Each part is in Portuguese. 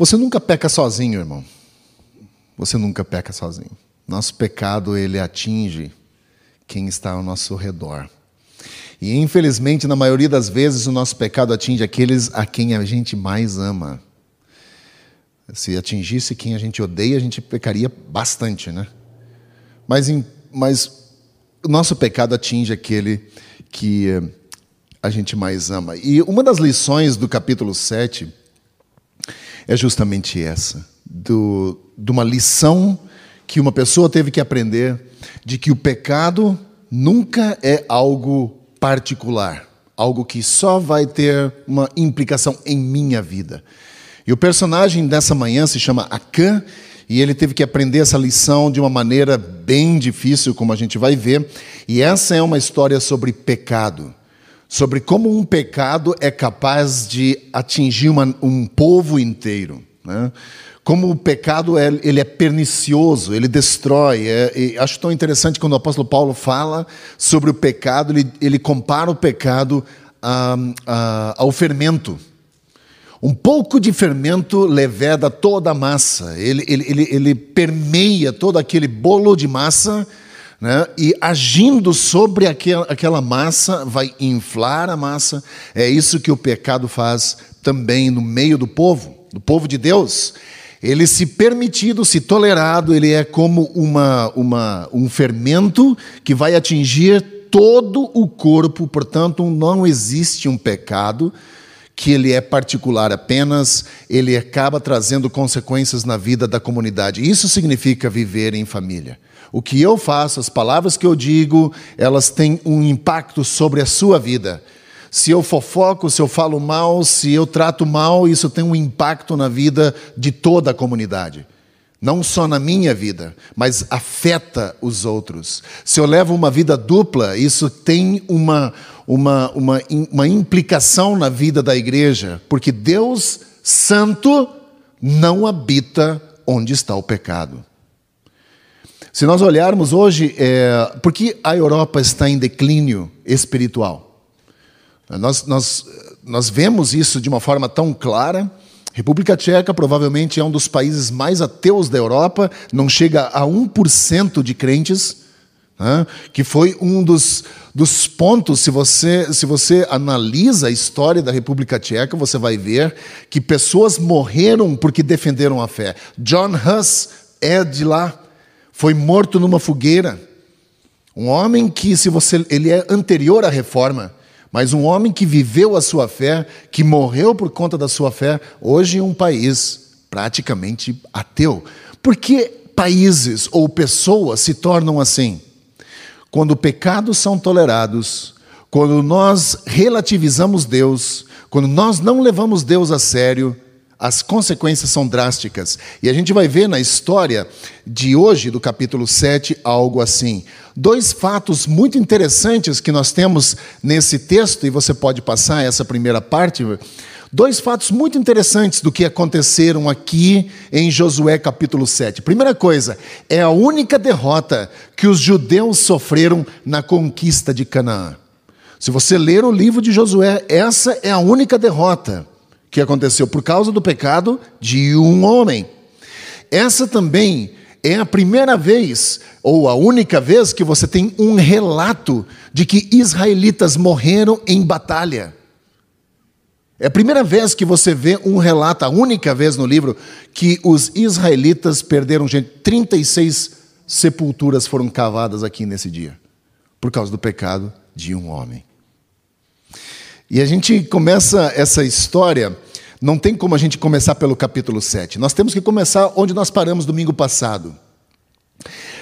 Você nunca peca sozinho, irmão. Você nunca peca sozinho. Nosso pecado, ele atinge quem está ao nosso redor. E infelizmente, na maioria das vezes, o nosso pecado atinge aqueles a quem a gente mais ama. Se atingisse quem a gente odeia, a gente pecaria bastante, né? Mas, mas o nosso pecado atinge aquele que eh, a gente mais ama. E uma das lições do capítulo 7 é justamente essa, do, de uma lição que uma pessoa teve que aprender de que o pecado nunca é algo particular, algo que só vai ter uma implicação em minha vida. E o personagem dessa manhã se chama Acã, e ele teve que aprender essa lição de uma maneira bem difícil, como a gente vai ver. E essa é uma história sobre pecado sobre como um pecado é capaz de atingir uma, um povo inteiro. Né? Como o pecado é, ele é pernicioso, ele destrói. É, acho tão interessante quando o apóstolo Paulo fala sobre o pecado, ele, ele compara o pecado a, a, ao fermento. Um pouco de fermento leveda toda a massa, ele, ele, ele, ele permeia todo aquele bolo de massa né? e agindo sobre aquela, massa, vai inflar a massa. É isso que o pecado faz também no meio do povo, do povo de Deus. Ele se permitido, se tolerado, ele é como uma, uma, um fermento que vai atingir todo o corpo, portanto, não existe um pecado que ele é particular apenas, ele acaba trazendo consequências na vida da comunidade. Isso significa viver em família. O que eu faço, as palavras que eu digo, elas têm um impacto sobre a sua vida. Se eu fofoco, se eu falo mal, se eu trato mal, isso tem um impacto na vida de toda a comunidade. Não só na minha vida, mas afeta os outros. Se eu levo uma vida dupla, isso tem uma, uma, uma, uma implicação na vida da igreja, porque Deus Santo não habita onde está o pecado. Se nós olharmos hoje, é, por que a Europa está em declínio espiritual? Nós, nós, nós vemos isso de uma forma tão clara. República Tcheca provavelmente é um dos países mais ateus da Europa, não chega a 1% de crentes, né? que foi um dos, dos pontos, se você, se você analisa a história da República Tcheca, você vai ver que pessoas morreram porque defenderam a fé. John Huss é de lá, foi morto numa fogueira. Um homem que, se você, ele é anterior à reforma, mas um homem que viveu a sua fé, que morreu por conta da sua fé, hoje em um país praticamente ateu. Por que países ou pessoas se tornam assim? Quando pecados são tolerados, quando nós relativizamos Deus, quando nós não levamos Deus a sério, as consequências são drásticas. E a gente vai ver na história de hoje, do capítulo 7, algo assim. Dois fatos muito interessantes que nós temos nesse texto, e você pode passar essa primeira parte. Dois fatos muito interessantes do que aconteceram aqui em Josué capítulo 7. Primeira coisa, é a única derrota que os judeus sofreram na conquista de Canaã. Se você ler o livro de Josué, essa é a única derrota que aconteceu por causa do pecado de um homem. Essa também é a primeira vez, ou a única vez, que você tem um relato de que israelitas morreram em batalha. É a primeira vez que você vê um relato, a única vez no livro, que os israelitas perderam gente. 36 sepulturas foram cavadas aqui nesse dia, por causa do pecado de um homem. E a gente começa essa história, não tem como a gente começar pelo capítulo 7. Nós temos que começar onde nós paramos domingo passado.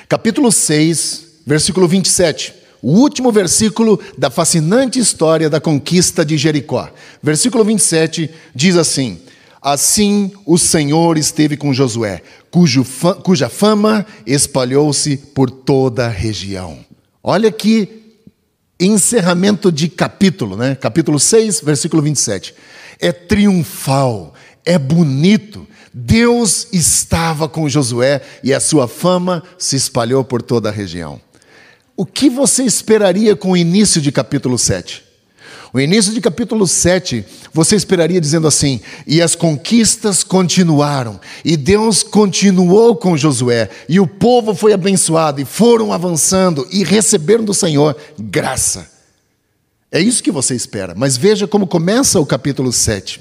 Capítulo 6, versículo 27. O último versículo da fascinante história da conquista de Jericó. Versículo 27 diz assim: Assim o Senhor esteve com Josué, cuja fama espalhou-se por toda a região. Olha que encerramento de capítulo, né? capítulo 6, versículo 27. É triunfal, é bonito. Deus estava com Josué e a sua fama se espalhou por toda a região. O que você esperaria com o início de capítulo 7? O início de capítulo 7, você esperaria dizendo assim: e as conquistas continuaram, e Deus continuou com Josué, e o povo foi abençoado, e foram avançando, e receberam do Senhor graça. É isso que você espera, mas veja como começa o capítulo 7.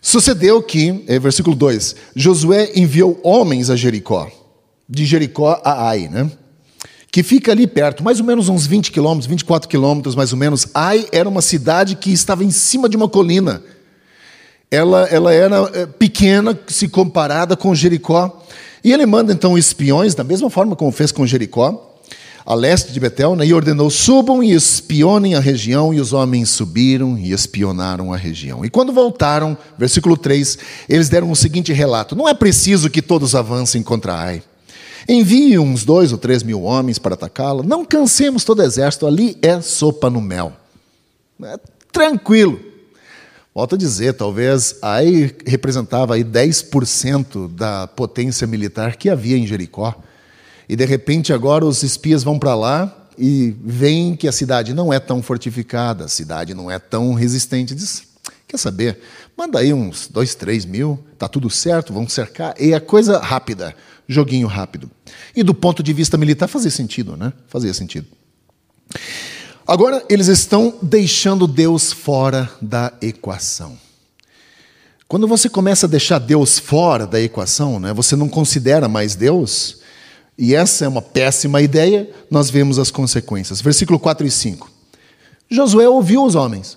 Sucedeu que, é, versículo 2: Josué enviou homens a Jericó, de Jericó a Ai, né? Que fica ali perto, mais ou menos uns 20 quilômetros, 24 quilômetros mais ou menos. Ai era uma cidade que estava em cima de uma colina. Ela, ela era eh, pequena se comparada com Jericó. E ele manda então espiões, da mesma forma como fez com Jericó, a leste de Betel, né, e ordenou: subam e espionem a região. E os homens subiram e espionaram a região. E quando voltaram, versículo 3, eles deram o seguinte relato: Não é preciso que todos avancem contra Ai Envie uns dois ou três mil homens para atacá-la. Não cansemos todo o exército, ali é sopa no mel. É tranquilo. Volto a dizer, talvez aí representava aí 10% da potência militar que havia em Jericó. E de repente agora os espias vão para lá e veem que a cidade não é tão fortificada, a cidade não é tão resistente. Diz, quer saber? Manda aí uns dois, três mil, tá tudo certo, vamos cercar. E é coisa rápida joguinho rápido. E do ponto de vista militar fazia sentido, né? Fazia sentido. Agora eles estão deixando Deus fora da equação. Quando você começa a deixar Deus fora da equação, né, você não considera mais Deus, e essa é uma péssima ideia, nós vemos as consequências. Versículo 4 e 5. Josué ouviu os homens.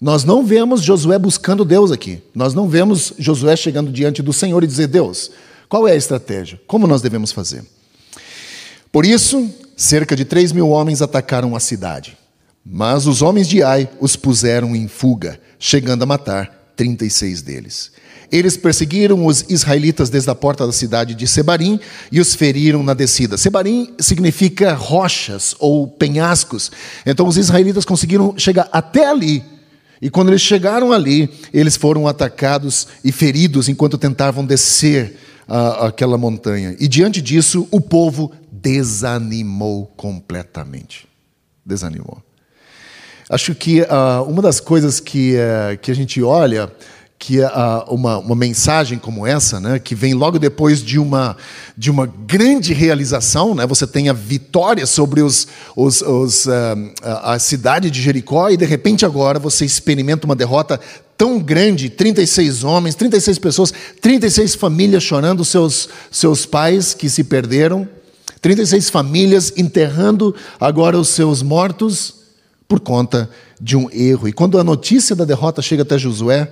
Nós não vemos Josué buscando Deus aqui. Nós não vemos Josué chegando diante do Senhor e dizer: Deus, qual é a estratégia? Como nós devemos fazer? Por isso, cerca de 3 mil homens atacaram a cidade. Mas os homens de Ai os puseram em fuga, chegando a matar 36 deles. Eles perseguiram os israelitas desde a porta da cidade de Sebarim e os feriram na descida. Sebarim significa rochas ou penhascos. Então os israelitas conseguiram chegar até ali. E quando eles chegaram ali, eles foram atacados e feridos enquanto tentavam descer a, aquela montanha. E diante disso, o povo desanimou completamente. Desanimou. Acho que uh, uma das coisas que, uh, que a gente olha que uh, uma, uma mensagem como essa, né, que vem logo depois de uma, de uma grande realização, né, você tem a vitória sobre os, os, os, uh, a cidade de Jericó e de repente agora você experimenta uma derrota tão grande, 36 homens, 36 pessoas, 36 famílias chorando seus, seus pais que se perderam, 36 famílias enterrando agora os seus mortos por conta de um erro. E quando a notícia da derrota chega até Josué,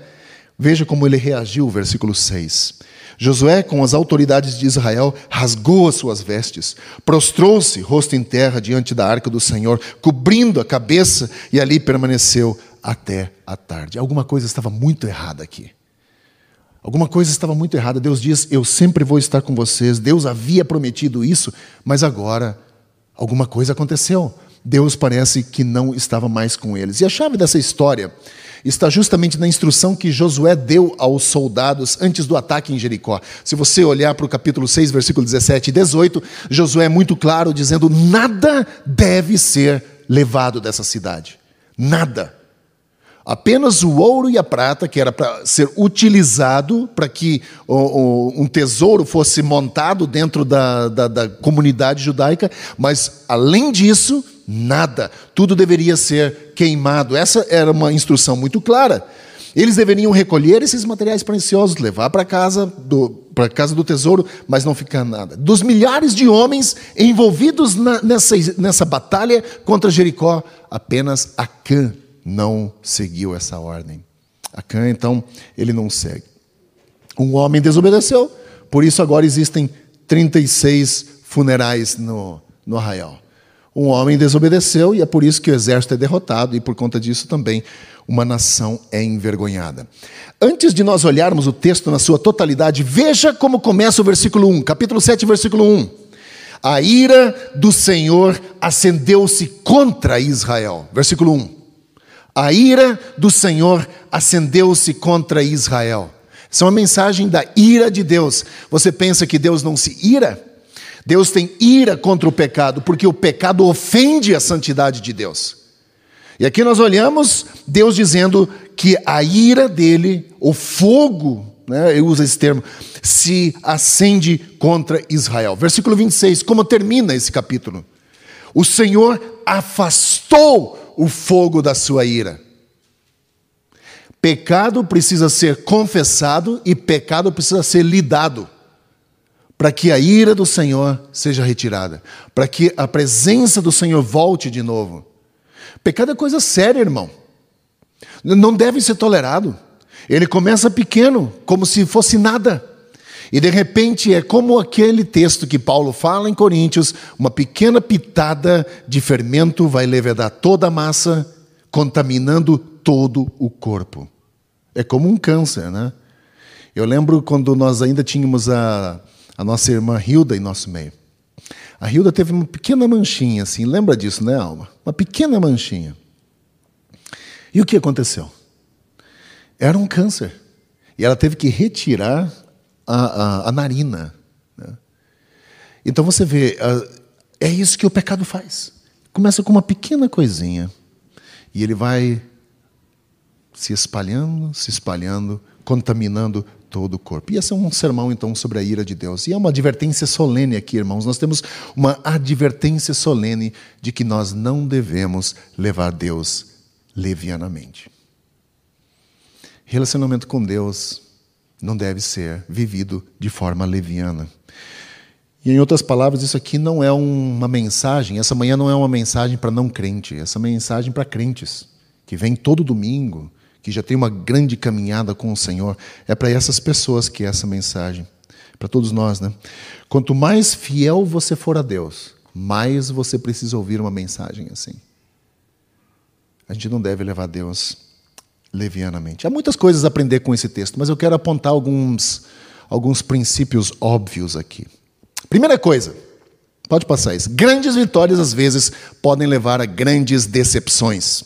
Veja como ele reagiu, versículo 6. Josué, com as autoridades de Israel, rasgou as suas vestes, prostrou-se, rosto em terra, diante da arca do Senhor, cobrindo a cabeça, e ali permaneceu até a tarde. Alguma coisa estava muito errada aqui. Alguma coisa estava muito errada. Deus diz: Eu sempre vou estar com vocês. Deus havia prometido isso, mas agora alguma coisa aconteceu. Deus parece que não estava mais com eles. E a chave dessa história está justamente na instrução que Josué deu aos soldados antes do ataque em Jericó. Se você olhar para o capítulo 6, versículo 17 e 18, Josué é muito claro dizendo: nada deve ser levado dessa cidade. Nada. Apenas o ouro e a prata, que era para ser utilizado para que o, o, um tesouro fosse montado dentro da, da, da comunidade judaica, mas além disso, nada. Tudo deveria ser queimado. Essa era uma instrução muito clara. Eles deveriam recolher esses materiais preciosos, levar para casa do para casa do tesouro, mas não ficar nada. Dos milhares de homens envolvidos na, nessa, nessa batalha contra Jericó, apenas Acã não seguiu essa ordem. Acã, então, ele não segue. Um homem desobedeceu, por isso agora existem 36 funerais no, no arraial. Um homem desobedeceu e é por isso que o exército é derrotado e por conta disso também uma nação é envergonhada. Antes de nós olharmos o texto na sua totalidade, veja como começa o versículo 1, capítulo 7, versículo 1. A ira do Senhor acendeu-se contra Israel. Versículo 1. A ira do Senhor acendeu-se contra Israel. Essa é uma mensagem da ira de Deus. Você pensa que Deus não se ira? Deus tem ira contra o pecado, porque o pecado ofende a santidade de Deus. E aqui nós olhamos Deus dizendo que a ira dele, o fogo, né, eu uso esse termo, se acende contra Israel. Versículo 26, como termina esse capítulo? O Senhor afastou o fogo da sua ira. Pecado precisa ser confessado e pecado precisa ser lidado para que a ira do Senhor seja retirada, para que a presença do Senhor volte de novo. Pecado é coisa séria, irmão. Não deve ser tolerado. Ele começa pequeno, como se fosse nada. E de repente é como aquele texto que Paulo fala em Coríntios: uma pequena pitada de fermento vai levedar toda a massa, contaminando todo o corpo. É como um câncer, né? Eu lembro quando nós ainda tínhamos a, a nossa irmã Hilda em nosso meio. A Hilda teve uma pequena manchinha, assim, lembra disso, né, Alma? Uma pequena manchinha. E o que aconteceu? Era um câncer. E ela teve que retirar a, a, a narina. Né? Então você vê, é isso que o pecado faz. Começa com uma pequena coisinha. E ele vai se espalhando, se espalhando, contaminando todo o corpo. E esse é um sermão, então, sobre a ira de Deus. E é uma advertência solene aqui, irmãos. Nós temos uma advertência solene de que nós não devemos levar Deus levianamente. Relacionamento com Deus não deve ser vivido de forma leviana. E em outras palavras, isso aqui não é uma mensagem, essa manhã não é uma mensagem para não crente, essa mensagem para crentes, que vem todo domingo, que já tem uma grande caminhada com o Senhor, é para essas pessoas que é essa mensagem. Para todos nós, né? Quanto mais fiel você for a Deus, mais você precisa ouvir uma mensagem assim. A gente não deve levar Deus levianamente. Há muitas coisas a aprender com esse texto, mas eu quero apontar alguns, alguns princípios óbvios aqui. Primeira coisa, pode passar isso. Grandes vitórias, às vezes, podem levar a grandes decepções.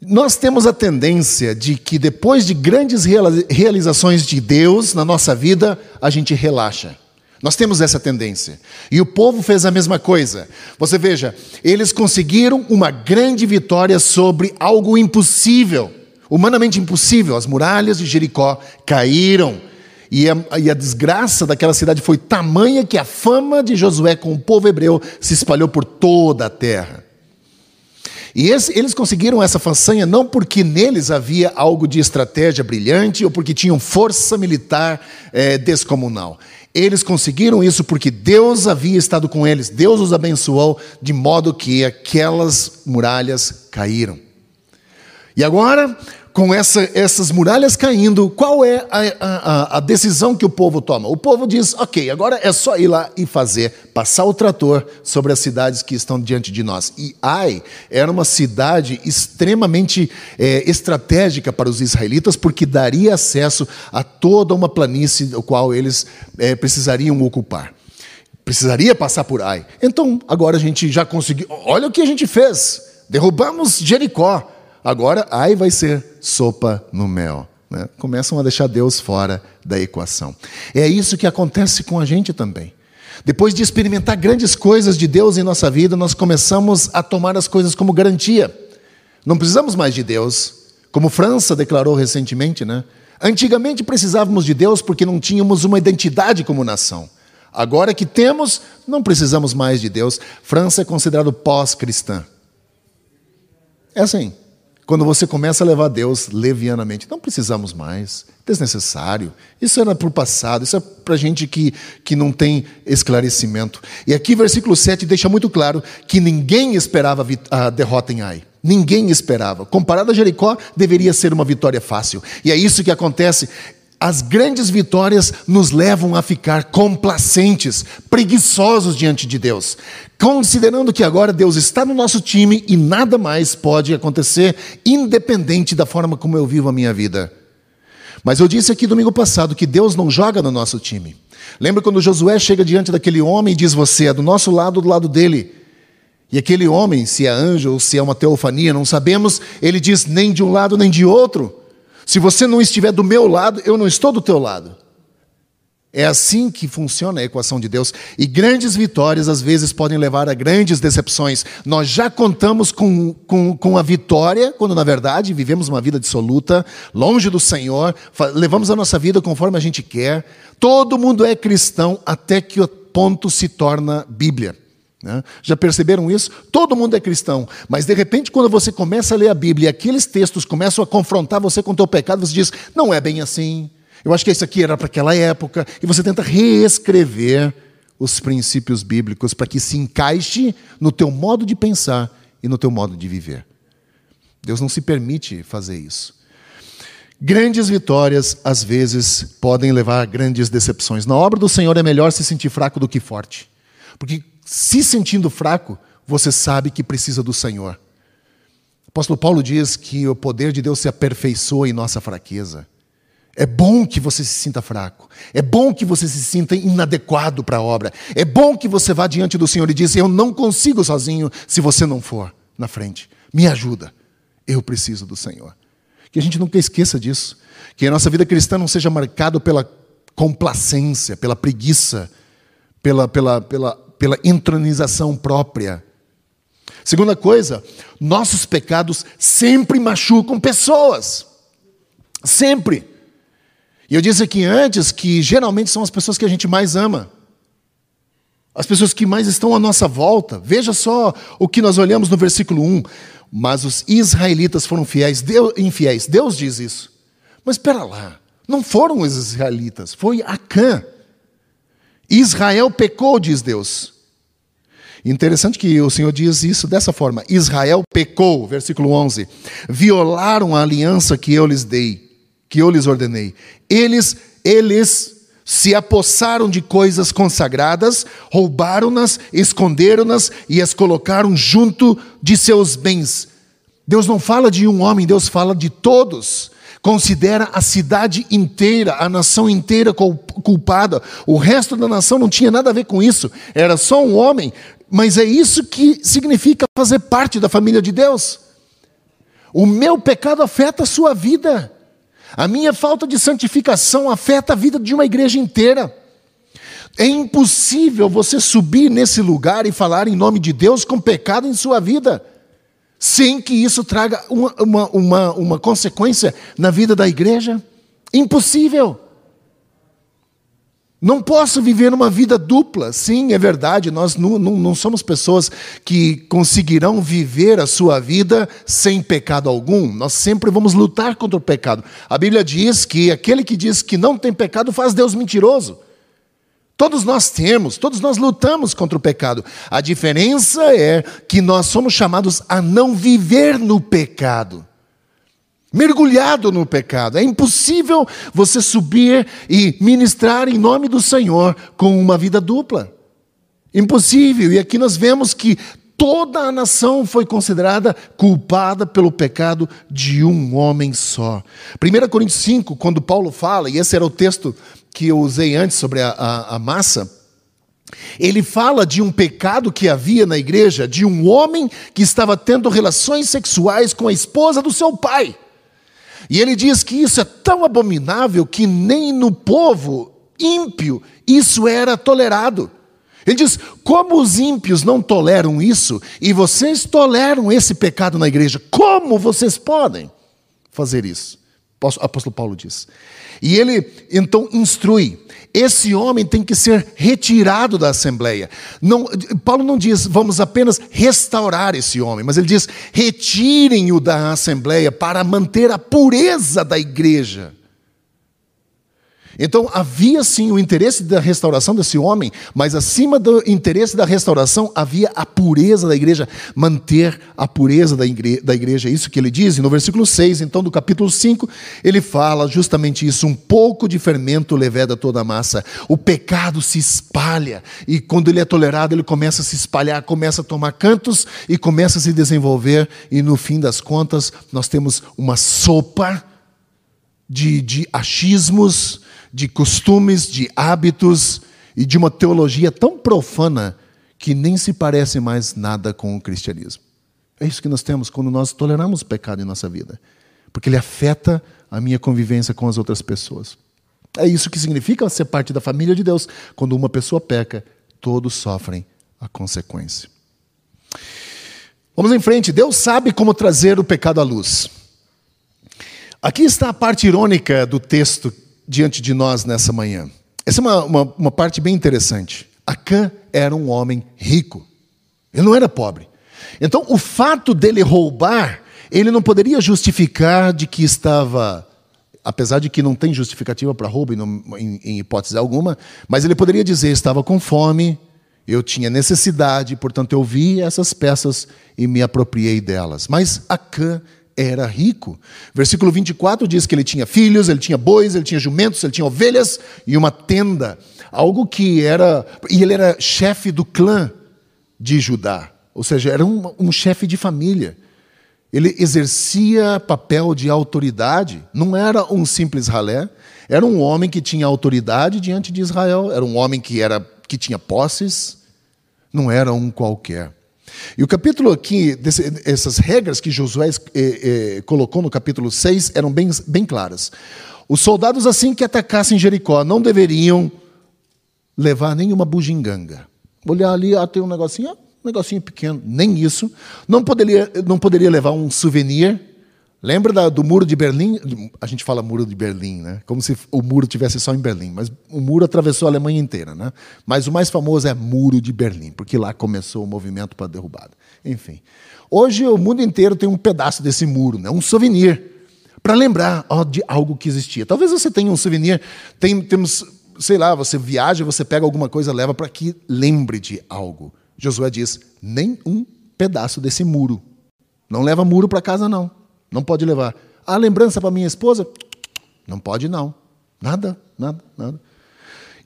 Nós temos a tendência de que depois de grandes realizações de Deus na nossa vida, a gente relaxa. Nós temos essa tendência. E o povo fez a mesma coisa. Você veja, eles conseguiram uma grande vitória sobre algo impossível, humanamente impossível. As muralhas de Jericó caíram. E a, e a, desgraça daquela cidade foi tamanha que a fama de Josué com o povo hebreu se espalhou por toda a terra. E esse, eles conseguiram essa façanha não porque neles havia algo de estratégia brilhante ou porque tinham força militar é, descomunal. Eles conseguiram isso porque Deus havia estado com eles, Deus os abençoou, de modo que aquelas muralhas caíram. E agora, com essa, essas muralhas caindo, qual é a, a, a, decisão que o povo toma? O povo diz: ok, agora é só ir lá e fazer, passar o trator sobre as cidades que estão diante de nós. E Ai era uma cidade extremamente é, estratégica para os israelitas, porque daria acesso a toda uma planície, o qual eles é, precisariam ocupar. Precisaria passar por Ai. Então, agora a gente já conseguiu. Olha o que a gente fez: derrubamos Jericó. Agora, Ai vai ser sopa no mel. Né? Começam a deixar Deus fora da equação. É isso que acontece com a gente também. Depois de experimentar grandes coisas de Deus em nossa vida, nós começamos a tomar as coisas como garantia. Não precisamos mais de Deus, como França declarou recentemente, né? Antigamente precisávamos de Deus porque não tínhamos uma identidade como nação. Agora que temos, não precisamos mais de Deus. França é considerado pós-cristã. É assim. Quando você começa a levar Deus levianamente, não precisamos mais, desnecessário. Isso era para o passado, isso é para gente que, que não tem esclarecimento. E aqui, versículo 7 deixa muito claro que ninguém esperava a derrota em Ai. Ninguém esperava. Comparado a Jericó, deveria ser uma vitória fácil. E é isso que acontece as grandes vitórias nos levam a ficar complacentes, preguiçosos diante de Deus, considerando que agora Deus está no nosso time e nada mais pode acontecer, independente da forma como eu vivo a minha vida. Mas eu disse aqui domingo passado que Deus não joga no nosso time. Lembra quando Josué chega diante daquele homem e diz: Você é do nosso lado, do lado dele. E aquele homem, se é anjo ou se é uma teofania, não sabemos, ele diz: Nem de um lado nem de outro. Se você não estiver do meu lado, eu não estou do teu lado. É assim que funciona a equação de Deus. E grandes vitórias, às vezes, podem levar a grandes decepções. Nós já contamos com, com, com a vitória, quando, na verdade, vivemos uma vida dissoluta, longe do Senhor, levamos a nossa vida conforme a gente quer. Todo mundo é cristão até que o ponto se torna Bíblia. Né? Já perceberam isso? Todo mundo é cristão, mas de repente, quando você começa a ler a Bíblia e aqueles textos começam a confrontar você com o teu pecado, você diz: não é bem assim eu acho que isso aqui era para aquela época. E você tenta reescrever os princípios bíblicos para que se encaixe no teu modo de pensar e no teu modo de viver. Deus não se permite fazer isso. Grandes vitórias, às vezes, podem levar a grandes decepções. Na obra do Senhor é melhor se sentir fraco do que forte. Porque se sentindo fraco, você sabe que precisa do Senhor. O apóstolo Paulo diz que o poder de Deus se aperfeiçoa em nossa fraqueza. É bom que você se sinta fraco. É bom que você se sinta inadequado para a obra. É bom que você vá diante do Senhor e diz: Eu não consigo sozinho se você não for na frente. Me ajuda. Eu preciso do Senhor. Que a gente nunca esqueça disso. Que a nossa vida cristã não seja marcada pela complacência, pela preguiça, pela, pela, pela, pela entronização própria. Segunda coisa, nossos pecados sempre machucam pessoas. Sempre. E eu disse aqui antes que geralmente são as pessoas que a gente mais ama. As pessoas que mais estão à nossa volta. Veja só o que nós olhamos no versículo 1. Mas os israelitas foram fiéis, Deus, infiéis. Deus diz isso. Mas espera lá. Não foram os israelitas, foi Acã. Israel pecou, diz Deus. Interessante que o Senhor diz isso dessa forma: Israel pecou, versículo 11. Violaram a aliança que eu lhes dei que eu lhes ordenei. Eles, eles se apossaram de coisas consagradas, roubaram-nas, esconderam-nas e as colocaram junto de seus bens. Deus não fala de um homem, Deus fala de todos. Considera a cidade inteira, a nação inteira culpada. O resto da nação não tinha nada a ver com isso. Era só um homem. Mas é isso que significa fazer parte da família de Deus. O meu pecado afeta a sua vida. A minha falta de santificação afeta a vida de uma igreja inteira. É impossível você subir nesse lugar e falar em nome de Deus com pecado em sua vida, sem que isso traga uma, uma, uma, uma consequência na vida da igreja. Impossível. Não posso viver uma vida dupla. Sim, é verdade, nós não, não, não, somos pessoas que conseguirão viver a sua vida sem pecado algum. Nós sempre vamos lutar contra o pecado. A Bíblia diz que aquele que diz que não tem pecado faz Deus mentiroso. Todos nós temos, todos nós lutamos contra o pecado. A diferença é que nós somos chamados a não viver no pecado mergulhado no pecado. É impossível você subir e ministrar em nome do Senhor com uma vida dupla. Impossível. E aqui nós vemos que toda a nação foi considerada culpada pelo pecado de um homem só. 1 Coríntios 5, quando Paulo fala, e esse era o texto que eu usei antes sobre a, a, a massa. Ele fala de um pecado que havia na igreja, de um homem que estava tendo relações sexuais com a esposa do seu pai. E ele diz que isso é tão abominável que nem no povo ímpio isso era tolerado. Ele diz: como os ímpios não toleram isso e vocês toleram esse pecado na igreja, como vocês podem fazer isso? O apóstolo Paulo diz. E ele então instrui: esse homem tem que ser retirado da assembleia. Não, Paulo não diz, vamos apenas restaurar esse homem, mas ele diz, retirem-o da assembleia para manter a pureza da igreja. Então havia sim o interesse da restauração desse homem, mas acima do interesse da restauração havia a pureza da igreja, manter a pureza da igreja. É isso que ele diz. No versículo 6, então, do capítulo 5, ele fala justamente isso: um pouco de fermento leveda toda a massa. O pecado se espalha, e quando ele é tolerado, ele começa a se espalhar, começa a tomar cantos e começa a se desenvolver, e no fim das contas, nós temos uma sopa de, de achismos de costumes, de hábitos e de uma teologia tão profana que nem se parece mais nada com o cristianismo. É isso que nós temos quando nós toleramos o pecado em nossa vida, porque ele afeta a minha convivência com as outras pessoas. É isso que significa ser parte da família de Deus. Quando uma pessoa peca, todos sofrem a consequência. Vamos em frente. Deus sabe como trazer o pecado à luz. Aqui está a parte irônica do texto diante de nós nessa manhã. Essa é uma, uma, uma parte bem interessante. Acã era um homem rico. Ele não era pobre. Então, o fato dele roubar, ele não poderia justificar de que estava, apesar de que não tem justificativa para roubo em, em hipótese alguma, mas ele poderia dizer: estava com fome, eu tinha necessidade, portanto eu vi essas peças e me apropriei delas. Mas Acã era rico. Versículo 24 diz que ele tinha filhos, ele tinha bois, ele tinha jumentos, ele tinha ovelhas e uma tenda. Algo que era. E ele era chefe do clã de Judá. Ou seja, era um, um chefe de família. Ele exercia papel de autoridade, não era um simples ralé, era um homem que tinha autoridade diante de Israel, era um homem que, era, que tinha posses, não era um qualquer. E o capítulo aqui, desse, essas regras que Josué eh, eh, colocou no capítulo 6 eram bem, bem claras. Os soldados, assim que atacassem Jericó, não deveriam levar nenhuma bugiganga. Olhar ali, ah, tem um negocinho, um negocinho pequeno, nem isso. Não poderia, não poderia levar um souvenir. Lembra da, do muro de Berlim? A gente fala muro de Berlim, né? Como se o muro tivesse só em Berlim, mas o muro atravessou a Alemanha inteira, né? Mas o mais famoso é Muro de Berlim, porque lá começou o movimento para a derrubada. Enfim, hoje o mundo inteiro tem um pedaço desse muro, né? Um souvenir para lembrar ó, de algo que existia. Talvez você tenha um souvenir. Tem, temos, sei lá, você viaja, você pega alguma coisa, leva para que lembre de algo. Josué diz: nem um pedaço desse muro. Não leva muro para casa, não. Não pode levar. A lembrança para minha esposa? Não pode, não. Nada, nada, nada.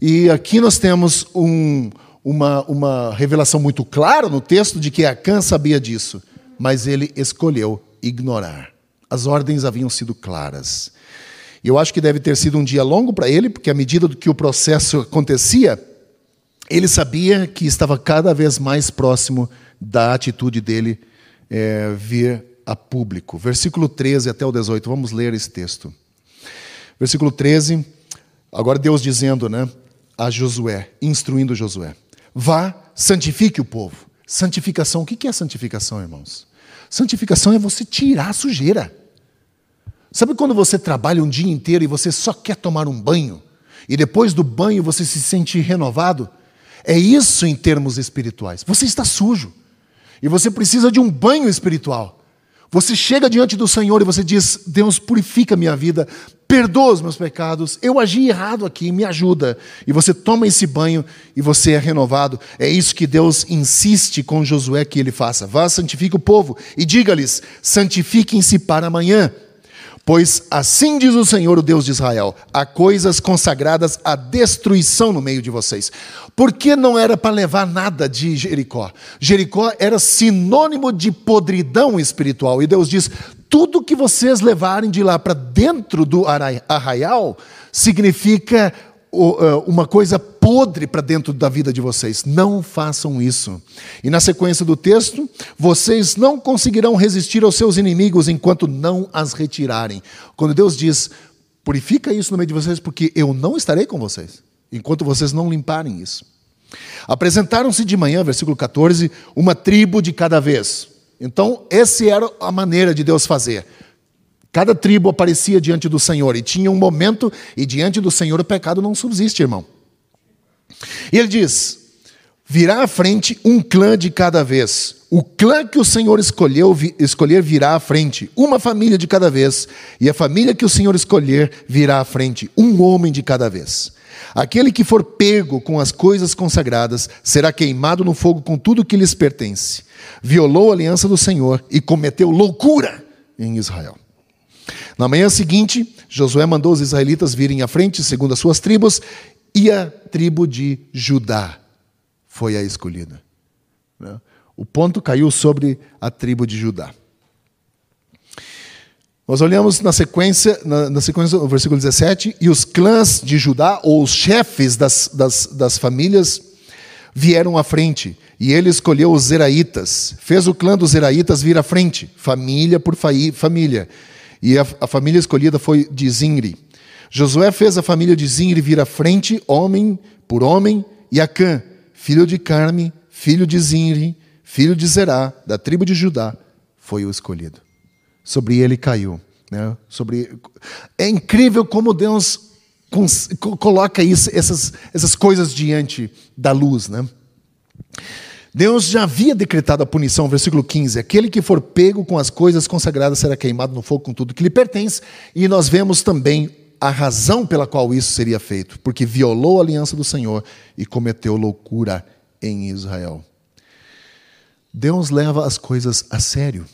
E aqui nós temos um, uma, uma revelação muito clara no texto de que Acã sabia disso, mas ele escolheu ignorar. As ordens haviam sido claras. E eu acho que deve ter sido um dia longo para ele, porque à medida que o processo acontecia, ele sabia que estava cada vez mais próximo da atitude dele é, vir a público. Versículo 13 até o 18, vamos ler esse texto. Versículo 13, agora Deus dizendo né, a Josué, instruindo Josué: Vá, santifique o povo. Santificação, o que é santificação, irmãos? Santificação é você tirar a sujeira. Sabe quando você trabalha um dia inteiro e você só quer tomar um banho? E depois do banho você se sente renovado? É isso em termos espirituais. Você está sujo. E você precisa de um banho espiritual. Você chega diante do Senhor e você diz: Deus, purifica minha vida, perdoa os meus pecados, eu agi errado aqui, me ajuda. E você toma esse banho e você é renovado. É isso que Deus insiste com Josué que ele faça. Vá, santifique o povo e diga-lhes: santifiquem-se para amanhã Pois assim diz o Senhor, o Deus de Israel: há coisas consagradas à destruição no meio de vocês. Por que não era para levar nada de Jericó? Jericó era sinônimo de podridão espiritual. E Deus diz: tudo que vocês levarem de lá para dentro do arraial significa uma coisa podre para dentro da vida de vocês. Não façam isso. E na sequência do texto, vocês não conseguirão resistir aos seus inimigos enquanto não as retirarem. Quando Deus diz, purifica isso no meio de vocês, porque eu não estarei com vocês, enquanto vocês não limparem isso. Apresentaram-se de manhã, versículo 14, uma tribo de cada vez. Então, essa era a maneira de Deus fazer. Cada tribo aparecia diante do Senhor e tinha um momento, e diante do Senhor o pecado não subsiste, irmão. E ele diz: virá à frente um clã de cada vez. O clã que o Senhor escolheu, escolher virá à frente, uma família de cada vez, e a família que o Senhor escolher virá à frente, um homem de cada vez. Aquele que for pego com as coisas consagradas será queimado no fogo com tudo que lhes pertence. Violou a aliança do Senhor e cometeu loucura em Israel. Na manhã seguinte, Josué mandou os israelitas virem à frente, segundo as suas tribos, e a tribo de Judá foi a escolhida. Né? O ponto caiu sobre a tribo de Judá. Nós olhamos na sequência, na, na sequência do versículo 17, e os clãs de Judá, ou os chefes das, das, das famílias, vieram à frente, e ele escolheu os Zeraitas, fez o clã dos Zeraitas vir à frente, família por família. E a, a família escolhida foi de Zinri. Josué fez a família de Zinri vir à frente, homem por homem, e Acã, filho de Carme, filho de Zinri, filho de Zerá, da tribo de Judá, foi o escolhido. Sobre ele caiu. Né? Sobre... É incrível como Deus coloca isso, essas, essas coisas diante da luz. Né? Deus já havia decretado a punição, versículo 15: aquele que for pego com as coisas consagradas será queimado no fogo com tudo que lhe pertence. E nós vemos também a razão pela qual isso seria feito, porque violou a aliança do Senhor e cometeu loucura em Israel. Deus leva as coisas a sério.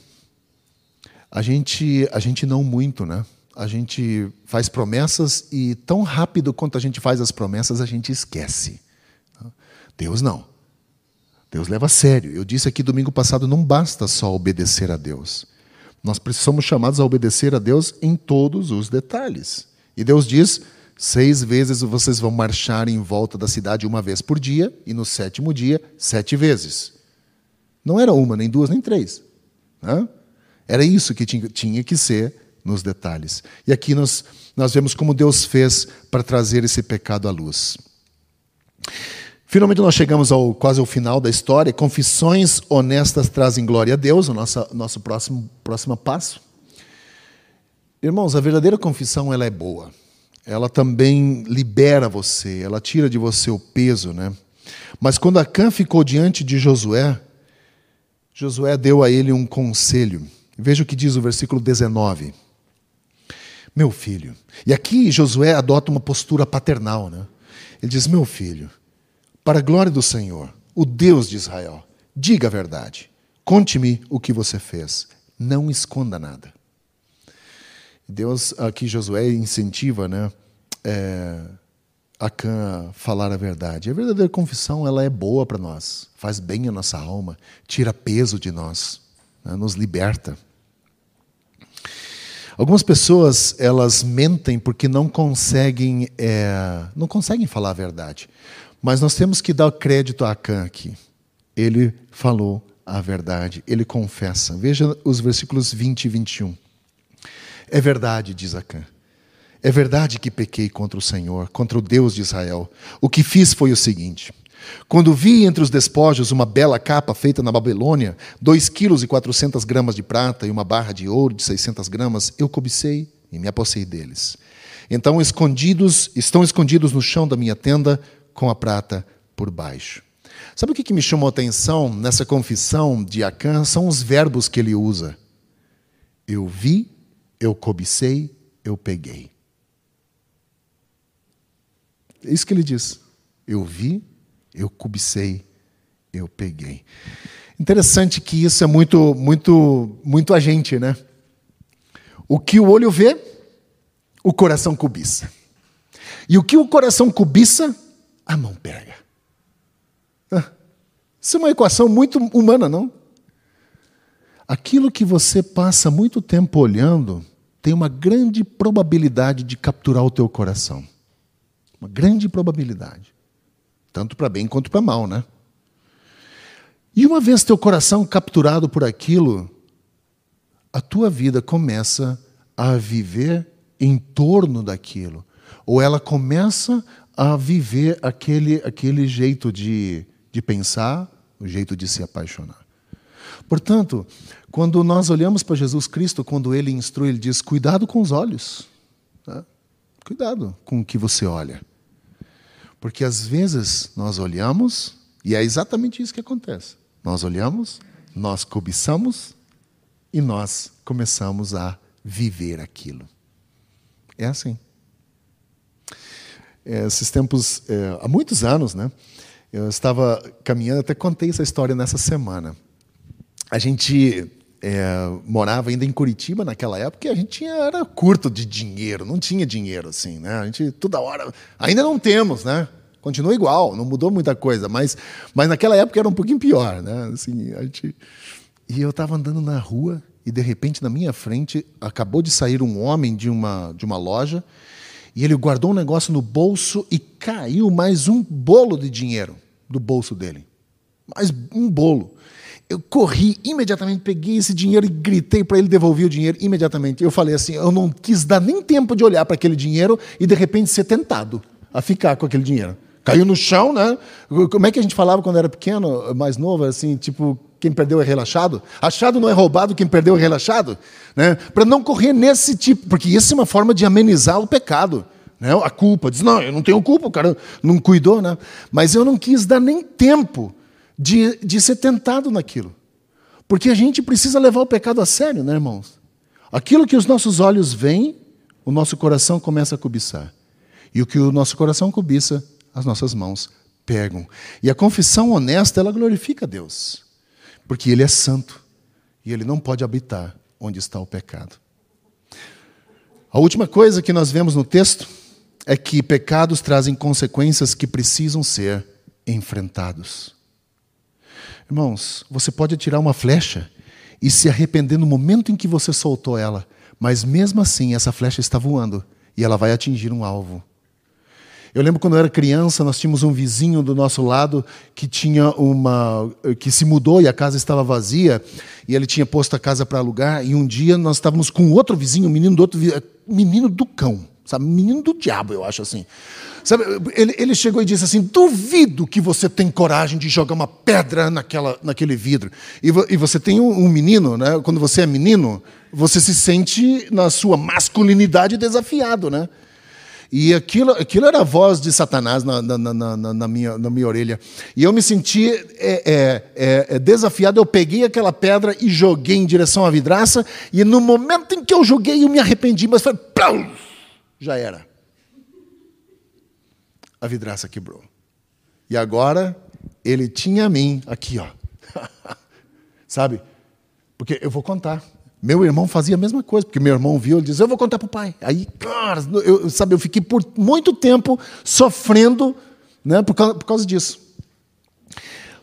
A gente, a gente não muito, né? A gente faz promessas e tão rápido quanto a gente faz as promessas, a gente esquece. Deus não. Deus leva a sério. Eu disse aqui domingo passado, não basta só obedecer a Deus. Nós somos chamados a obedecer a Deus em todos os detalhes. E Deus diz: seis vezes vocês vão marchar em volta da cidade uma vez por dia, e no sétimo dia, sete vezes. Não era uma, nem duas, nem três. Né? Era isso que tinha, que ser nos detalhes. E aqui nós, nós vemos como Deus fez para trazer esse pecado à luz. Finalmente nós chegamos ao quase ao final da história. Confissões honestas trazem glória a Deus, o nosso, nosso próximo, próximo passo. Irmãos, a verdadeira confissão ela é boa. Ela também libera você, ela tira de você o peso, né? Mas quando Acã ficou diante de Josué, Josué deu a ele um conselho. Veja o que diz o versículo 19. Meu filho. E aqui Josué adota uma postura paternal, né? Ele diz: Meu filho, para a glória do Senhor, o Deus de Israel, diga a verdade. Conte-me o que você fez. Não esconda nada. Deus, aqui Josué incentiva, né? É, Acã falar a verdade. A verdadeira confissão ela é boa para nós, faz bem a nossa alma, tira peso de nós, né? nos liberta. Algumas pessoas elas mentem porque não conseguem é, não conseguem falar a verdade, mas nós temos que dar crédito a Acã aqui. Ele falou a verdade, ele confessa. Veja os versículos 20 e 21. É verdade, diz Acã. É verdade que pequei contra o Senhor, contra o Deus de Israel. O que fiz foi o seguinte: quando vi entre os despojos uma bela capa feita na Babilônia, dois quilos e quatrocentas gramas de prata e uma barra de ouro de seiscentas gramas, eu cobicei e me apossei deles. Então escondidos, estão escondidos no chão da minha tenda com a prata por baixo. Sabe o que me chamou a atenção nessa confissão de Acã? São os verbos que ele usa. Eu vi, eu cobicei, eu peguei. É isso que ele diz. Eu vi, eu cobicei, eu peguei. Interessante que isso é muito, muito, muito a gente, né? O que o olho vê, o coração cobiça. E o que o coração cobiça, a mão pega. Isso é uma equação muito humana, não? Aquilo que você passa muito tempo olhando tem uma grande probabilidade de capturar o teu coração. Uma grande probabilidade. Tanto para bem quanto para mal, né? E uma vez teu coração capturado por aquilo, a tua vida começa a viver em torno daquilo. Ou ela começa a viver aquele, aquele jeito de, de pensar, o jeito de se apaixonar. Portanto, quando nós olhamos para Jesus Cristo, quando ele instrui, ele diz: cuidado com os olhos. Tá? Cuidado com o que você olha. Porque às vezes nós olhamos, e é exatamente isso que acontece. Nós olhamos, nós cobiçamos e nós começamos a viver aquilo. É assim. É, esses tempos, é, há muitos anos, né? Eu estava caminhando, até contei essa história nessa semana. A gente é, morava ainda em Curitiba naquela época e a gente tinha, era curto de dinheiro, não tinha dinheiro assim, né? A gente toda hora, ainda não temos, né? Continua igual, não mudou muita coisa, mas, mas naquela época era um pouquinho pior, né? Assim, a gente... E eu estava andando na rua e de repente na minha frente acabou de sair um homem de uma, de uma loja e ele guardou um negócio no bolso e caiu mais um bolo de dinheiro do bolso dele. Mais um bolo. Eu corri imediatamente, peguei esse dinheiro e gritei para ele devolver o dinheiro imediatamente. Eu falei assim: eu não quis dar nem tempo de olhar para aquele dinheiro e de repente ser tentado a ficar com aquele dinheiro. Caiu no chão, né? Como é que a gente falava quando era pequeno, mais novo, assim, tipo, quem perdeu é relaxado? Achado não é roubado, quem perdeu é relaxado? Né? Para não correr nesse tipo, porque isso é uma forma de amenizar o pecado. Né? A culpa. Diz, não, eu não tenho culpa, o cara não cuidou, né? Mas eu não quis dar nem tempo de, de ser tentado naquilo. Porque a gente precisa levar o pecado a sério, né, irmãos? Aquilo que os nossos olhos veem, o nosso coração começa a cobiçar. E o que o nosso coração cobiça, as nossas mãos pegam. E a confissão honesta, ela glorifica Deus. Porque Ele é santo. E Ele não pode habitar onde está o pecado. A última coisa que nós vemos no texto é que pecados trazem consequências que precisam ser enfrentados. Irmãos, você pode atirar uma flecha e se arrepender no momento em que você soltou ela, mas mesmo assim essa flecha está voando e ela vai atingir um alvo. Eu lembro quando eu era criança, nós tínhamos um vizinho do nosso lado que tinha uma que se mudou e a casa estava vazia e ele tinha posto a casa para alugar e um dia nós estávamos com outro vizinho, um menino do outro menino do cão, sabe, menino do diabo, eu acho assim. Sabe, ele, ele chegou e disse assim: duvido que você tem coragem de jogar uma pedra naquela, naquele vidro. E, vo, e você tem um, um, menino, né? quando você é menino, você se sente na sua masculinidade desafiado. Né? E aquilo, aquilo era a voz de Satanás na, na, na, na minha, na minha orelha. E eu me senti é, é, é, é, desafiado. Eu peguei aquela pedra e joguei em direção à vidraça. E no momento em que eu joguei, eu me arrependi, mas foi. Já era a vidraça quebrou. E agora ele tinha a mim aqui, ó. Sabe? Porque eu vou contar. Meu irmão fazia a mesma coisa, porque meu irmão viu, ele disse, eu vou contar para o pai. Aí, cara, eu, sabe, eu fiquei por muito tempo sofrendo né, por, causa, por causa disso.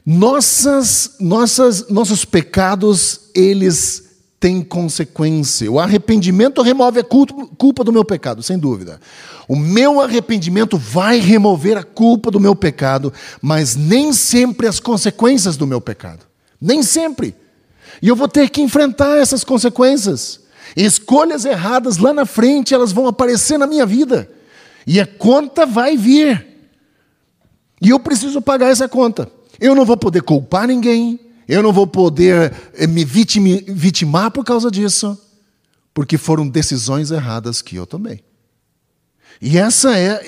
Nossas, nossas, nossos pecados, eles têm consequência. O arrependimento remove a culpa do meu pecado, sem dúvida. O meu arrependimento vai remover a culpa do meu pecado, mas nem sempre as consequências do meu pecado. Nem sempre. E eu vou ter que enfrentar essas consequências. Escolhas erradas lá na frente, elas vão aparecer na minha vida. E a conta vai vir. E eu preciso pagar essa conta. Eu não vou poder culpar ninguém, eu não vou poder eh, me vitimar por causa disso, porque foram decisões erradas que eu tomei. E essa é,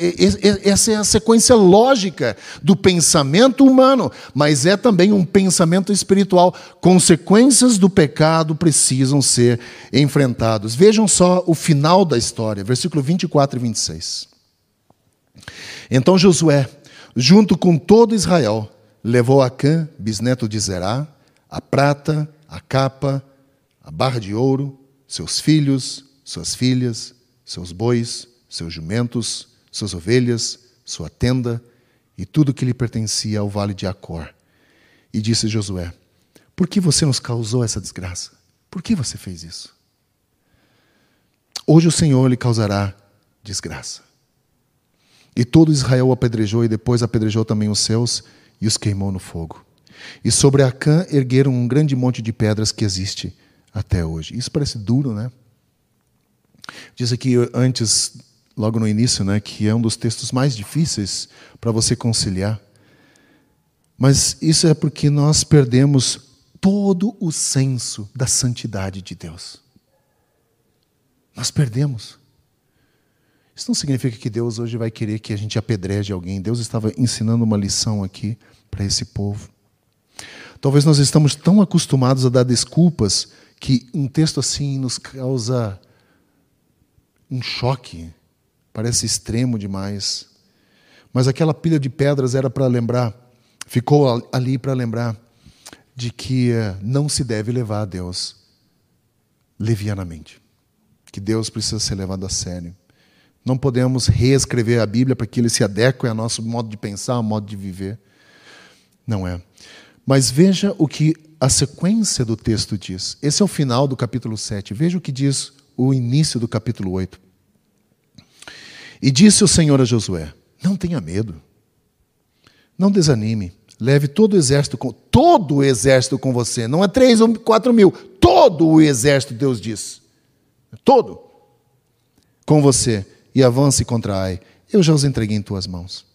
essa é a sequência lógica do pensamento humano, mas é também um pensamento espiritual. Consequências do pecado precisam ser enfrentados. Vejam só o final da história, versículo 24 e 26. Então Josué, junto com todo Israel, levou a Cã, bisneto de Zerá, a prata, a capa, a barra de ouro, seus filhos, suas filhas, seus bois, seus jumentos, suas ovelhas, sua tenda e tudo que lhe pertencia ao vale de Acor. E disse Josué: Por que você nos causou essa desgraça? Por que você fez isso? Hoje o Senhor lhe causará desgraça. E todo Israel apedrejou, e depois apedrejou também os seus, e os queimou no fogo. E sobre Acã ergueram um grande monte de pedras que existe até hoje. Isso parece duro, né? Diz aqui antes logo no início, né, que é um dos textos mais difíceis para você conciliar. Mas isso é porque nós perdemos todo o senso da santidade de Deus. Nós perdemos. Isso não significa que Deus hoje vai querer que a gente apedreje alguém. Deus estava ensinando uma lição aqui para esse povo. Talvez nós estamos tão acostumados a dar desculpas que um texto assim nos causa um choque, Parece extremo demais. Mas aquela pilha de pedras era para lembrar, ficou ali para lembrar de que eh, não se deve levar a Deus levianamente. Que Deus precisa ser levado a sério. Não podemos reescrever a Bíblia para que ele se adeque ao nosso modo de pensar, ao modo de viver. Não é. Mas veja o que a sequência do texto diz. Esse é o final do capítulo 7. Veja o que diz o início do capítulo 8. E disse o Senhor a Josué: Não tenha medo, não desanime, Leve todo o exército com todo o exército com você. Não é três ou quatro mil. Todo o exército, Deus diz. Todo. Com você. E avance contra Ai. Eu já os entreguei em tuas mãos.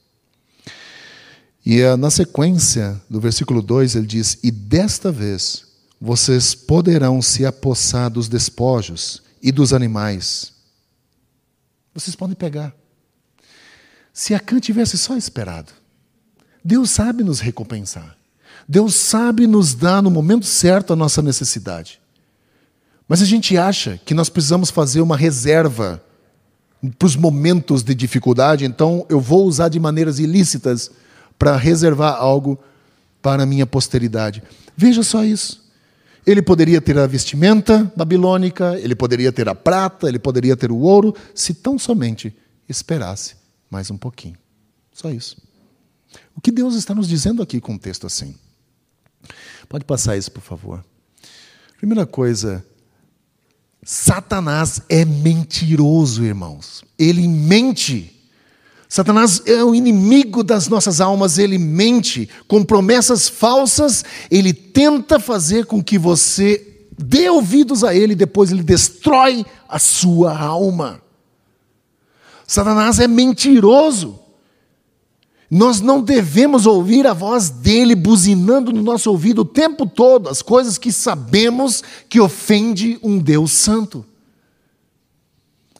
E eh, na sequência do versículo 2 ele diz: E desta vez vocês poderão se apossar dos despojos e dos animais. Vocês podem pegar. Se Acã tivesse só esperado, Deus sabe nos recompensar. Deus sabe nos dar no momento certo a nossa necessidade. Mas a gente acha que nós precisamos fazer uma reserva para os momentos de dificuldade, então eu vou usar de maneiras ilícitas para reservar algo para a minha posteridade. Veja só isso. Ele poderia ter a vestimenta babilônica, ele poderia ter a prata, ele poderia ter o ouro, se tão somente esperasse mais um pouquinho. Só isso. O que Deus está nos dizendo aqui com um texto assim? Pode passar isso, por favor. Primeira coisa, Satanás é mentiroso, irmãos. Ele mente. Satanás é o inimigo das nossas almas, ele mente com promessas falsas, ele tenta fazer com que você dê ouvidos a ele, depois ele destrói a sua alma. Satanás é mentiroso. Nós não devemos ouvir a voz dele buzinando no nosso ouvido o tempo todo as coisas que sabemos que ofende um Deus santo.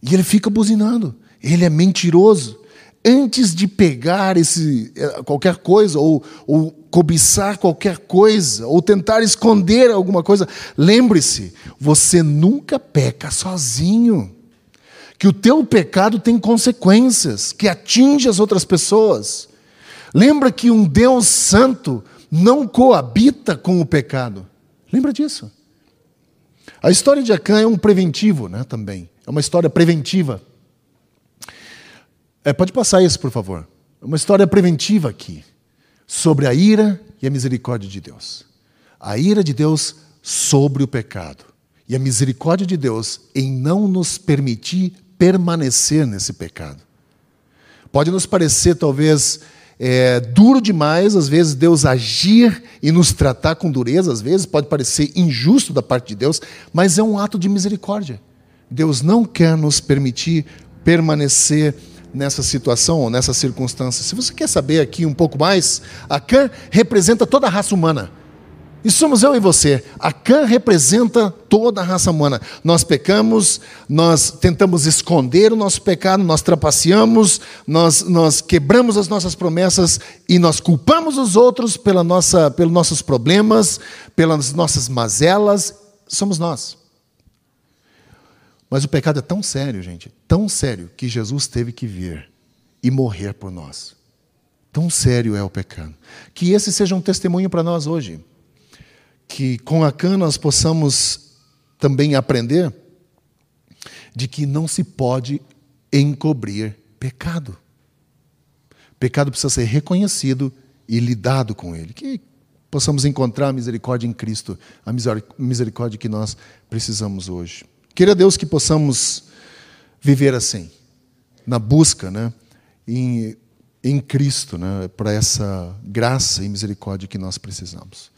E ele fica buzinando. Ele é mentiroso. Antes de pegar esse, eh, qualquer coisa, ou, ou cobiçar qualquer coisa, ou tentar esconder alguma coisa, lembre-se: você nunca peca sozinho que o teu pecado tem consequências, que atinge as outras pessoas. Lembra que um Deus santo não coabita com o pecado. Lembra disso? A história de Acã é um preventivo, né, também. É uma história preventiva. É, pode passar isso, por favor. É uma história preventiva aqui, sobre a ira e a misericórdia de Deus. A ira de Deus sobre o pecado. E a misericórdia de Deus em não nos permitir permanecer nesse pecado. Pode nos parecer, talvez, é, duro demais, às vezes, Deus agir e nos tratar com dureza, às vezes, pode parecer injusto da parte de Deus, mas é um ato de misericórdia. Deus não quer nos permitir permanecer nessa situação ou nessa circunstância. Se você quer saber aqui um pouco mais, a Cã representa toda a raça humana. E somos eu e você. A Cã representa toda a raça humana. Nós pecamos, nós tentamos esconder o nosso pecado, nós trapaceamos, nós, nós quebramos as nossas promessas e nós culpamos os outros pela nossa, pelos nossos problemas, pelas nossas mazelas. Somos nós. Mas o pecado é tão sério, gente, tão sério, que Jesus teve que vir e morrer por nós. Tão sério é o pecado. Que esse seja um testemunho para nós hoje que com a cana nós possamos também aprender de que não se pode encobrir pecado. Pecado precisa ser reconhecido e lidado com ele. Que possamos encontrar a misericórdia em Cristo, a misericórdia que nós precisamos hoje. Queira Deus que possamos viver assim, na busca, né, em, em Cristo, né, para essa graça e misericórdia que nós precisamos.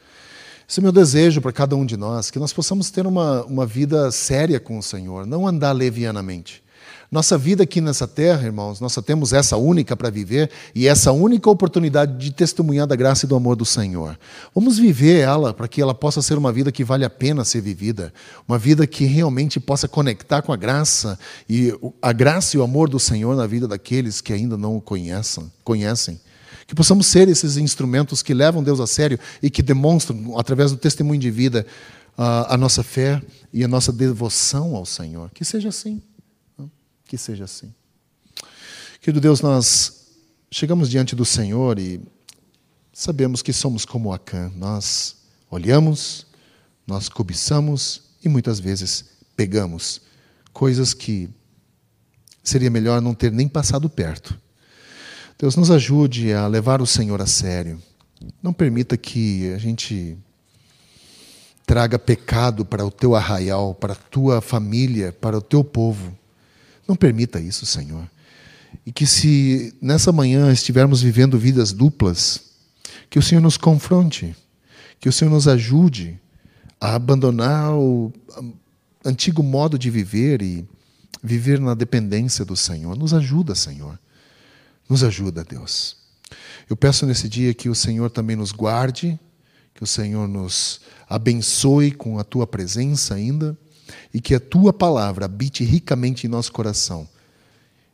Esse é o meu desejo para cada um de nós, que nós possamos ter uma, uma vida séria com o Senhor, não andar levianamente. Nossa vida aqui nessa terra, irmãos, nós só temos essa única para viver e essa única oportunidade de testemunhar da graça e do amor do Senhor. Vamos viver ela para que ela possa ser uma vida que vale a pena ser vivida, uma vida que realmente possa conectar com a graça e a graça e o amor do Senhor na vida daqueles que ainda não o conhecem. conhecem. Que possamos ser esses instrumentos que levam Deus a sério e que demonstram, através do testemunho de vida, a nossa fé e a nossa devoção ao Senhor. Que seja assim. Que seja assim. Querido Deus, nós chegamos diante do Senhor e sabemos que somos como Acã. Nós olhamos, nós cobiçamos e muitas vezes pegamos coisas que seria melhor não ter nem passado perto. Deus nos ajude a levar o Senhor a sério. Não permita que a gente traga pecado para o teu arraial, para a tua família, para o teu povo. Não permita isso, Senhor. E que se nessa manhã estivermos vivendo vidas duplas, Que o Senhor nos confronte, que o Senhor nos ajude a abandonar o antigo modo de viver e viver na dependência do Senhor. Nos ajuda, Senhor. Nos ajuda, Deus. Eu peço nesse dia que o Senhor também nos guarde, que o Senhor nos abençoe com a tua presença ainda e que a tua palavra habite ricamente em nosso coração.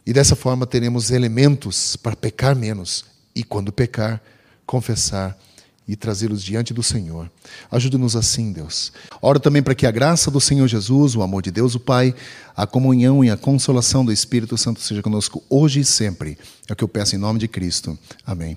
E dessa forma teremos elementos para pecar menos e, quando pecar, confessar e trazê-los diante do Senhor. Ajude-nos assim, Deus. Oro também para que a graça do Senhor Jesus, o amor de Deus, o Pai, a comunhão e a consolação do Espírito Santo seja conosco hoje e sempre. É o que eu peço em nome de Cristo. Amém.